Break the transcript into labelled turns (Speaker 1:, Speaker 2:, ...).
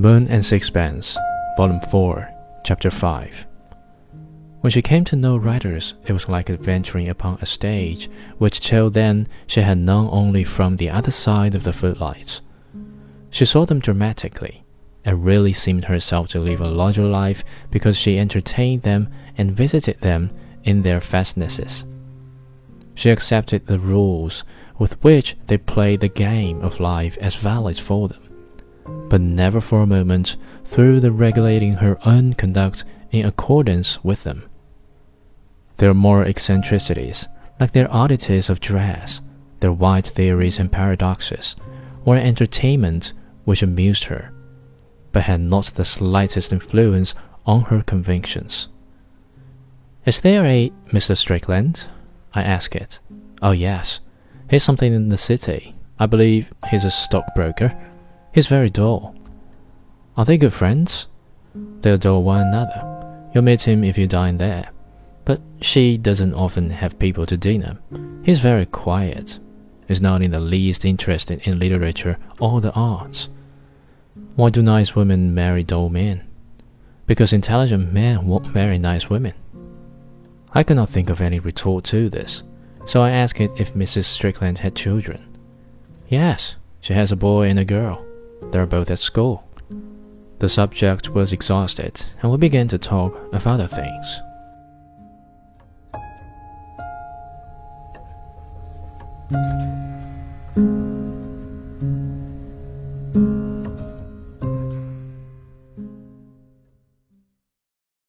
Speaker 1: Moon and Sixpence, Volume 4, Chapter 5. When she came to know writers, it was like adventuring upon a stage which till then she had known only from the other side of the footlights. She saw them dramatically, and really seemed herself to live a larger life because she entertained them and visited them in their fastnesses. She accepted the rules with which they played the game of life as valid for them, but never for a moment through the regulating her own conduct in accordance with them. Their moral eccentricities, like their oddities of dress, their wide theories and paradoxes, were an entertainment which amused her, but had not the slightest influence on her convictions. Is there a Mr. Strickland? I ask it. Oh, yes. He's something in the city. I believe he's a stockbroker. He's very dull. Are they good friends? They adore one another. You'll meet him if you dine there. But she doesn't often have people to dinner. He's very quiet. He's not in the least interested in literature or the arts. Why do nice women marry dull men? Because intelligent men won't marry nice women. I could not think of any retort to this, so I asked it if Mrs. Strickland had children. Yes, she has a boy and a girl. They're both at school. The subject was exhausted, and we began to talk of other things.